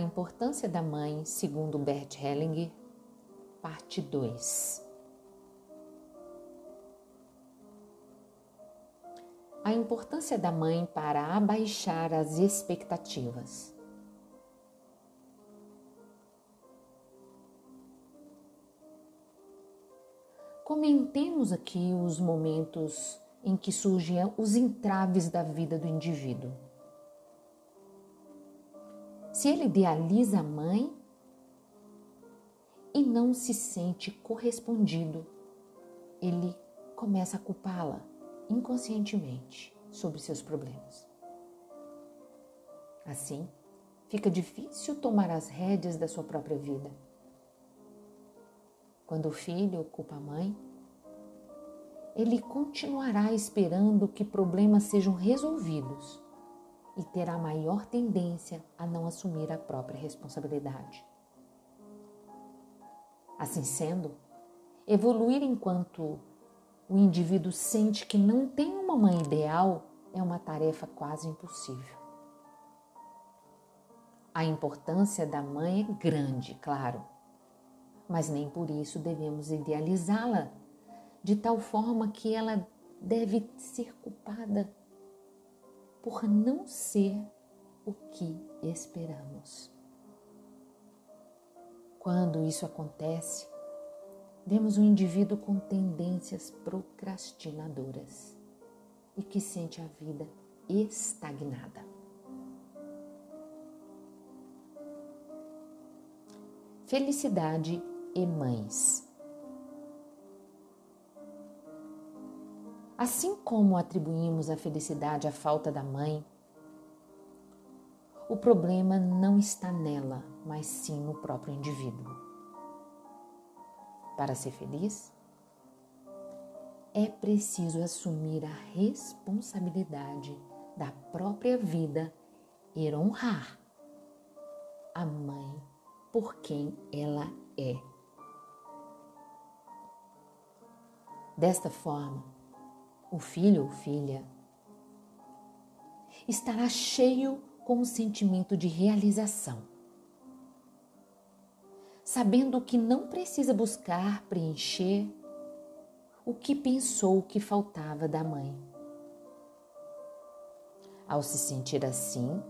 A importância da mãe, segundo Bert Hellinger, parte 2. A importância da mãe para abaixar as expectativas. Comentemos aqui os momentos em que surgem os entraves da vida do indivíduo. Se ele idealiza a mãe e não se sente correspondido, ele começa a culpá-la inconscientemente sobre seus problemas. Assim, fica difícil tomar as rédeas da sua própria vida. Quando o filho culpa a mãe, ele continuará esperando que problemas sejam resolvidos e terá maior tendência a não assumir a própria responsabilidade. Assim sendo, evoluir enquanto o indivíduo sente que não tem uma mãe ideal é uma tarefa quase impossível. A importância da mãe é grande, claro, mas nem por isso devemos idealizá-la de tal forma que ela deve ser culpada por não ser o que esperamos. Quando isso acontece, vemos um indivíduo com tendências procrastinadoras e que sente a vida estagnada. Felicidade e mães. Assim como atribuímos a felicidade à falta da mãe, o problema não está nela, mas sim no próprio indivíduo. Para ser feliz, é preciso assumir a responsabilidade da própria vida e honrar a mãe por quem ela é. Desta forma, o filho ou filha estará cheio com o sentimento de realização, sabendo que não precisa buscar preencher o que pensou que faltava da mãe. Ao se sentir assim,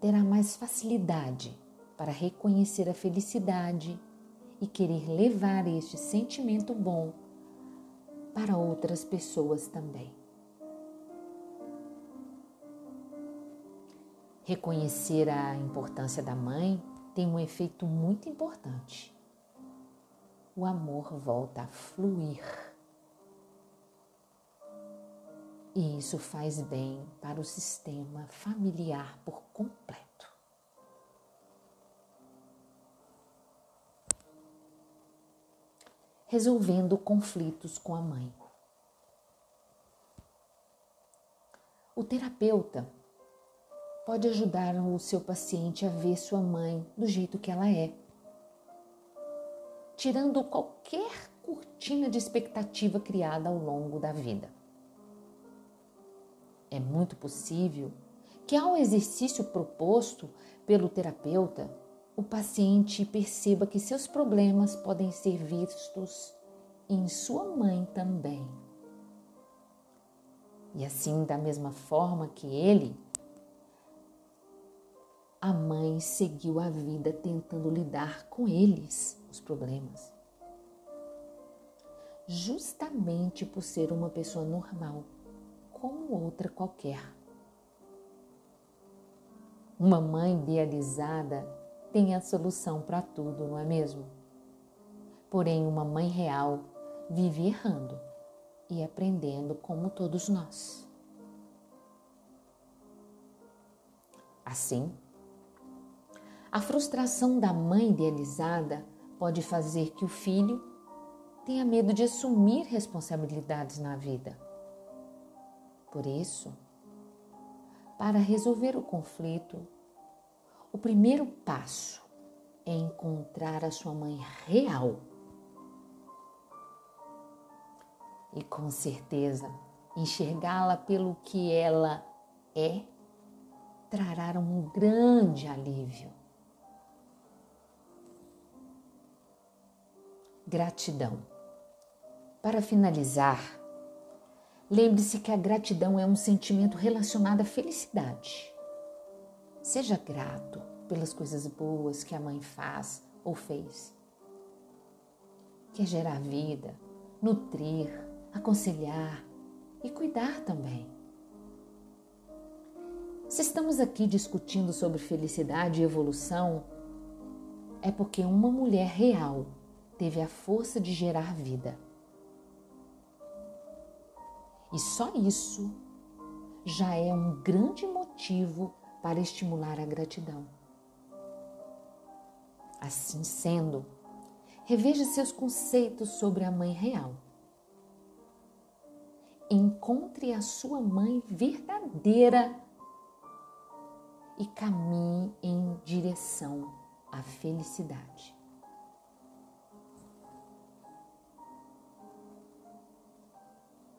terá mais facilidade para reconhecer a felicidade e querer levar este sentimento bom para outras pessoas também. Reconhecer a importância da mãe tem um efeito muito importante. O amor volta a fluir. E isso faz bem para o sistema familiar por completo. Resolvendo conflitos com a mãe. O terapeuta pode ajudar o seu paciente a ver sua mãe do jeito que ela é, tirando qualquer cortina de expectativa criada ao longo da vida. É muito possível que, ao exercício proposto pelo terapeuta, o paciente perceba que seus problemas podem ser vistos em sua mãe também. E assim, da mesma forma que ele, a mãe seguiu a vida tentando lidar com eles, os problemas. Justamente por ser uma pessoa normal, como outra qualquer. Uma mãe idealizada tem a solução para tudo, não é mesmo? Porém, uma mãe real vive errando e aprendendo como todos nós. Assim, a frustração da mãe idealizada pode fazer que o filho tenha medo de assumir responsabilidades na vida. Por isso, para resolver o conflito, o primeiro passo é encontrar a sua mãe real. E com certeza, enxergá-la pelo que ela é trará um grande alívio. Gratidão. Para finalizar, lembre-se que a gratidão é um sentimento relacionado à felicidade Seja grato pelas coisas boas que a mãe faz ou fez. Quer gerar vida, nutrir, aconselhar e cuidar também. Se estamos aqui discutindo sobre felicidade e evolução, é porque uma mulher real teve a força de gerar vida. E só isso já é um grande motivo para estimular a gratidão. Assim sendo, reveja seus conceitos sobre a mãe real. Encontre a sua mãe verdadeira e caminhe em direção à felicidade.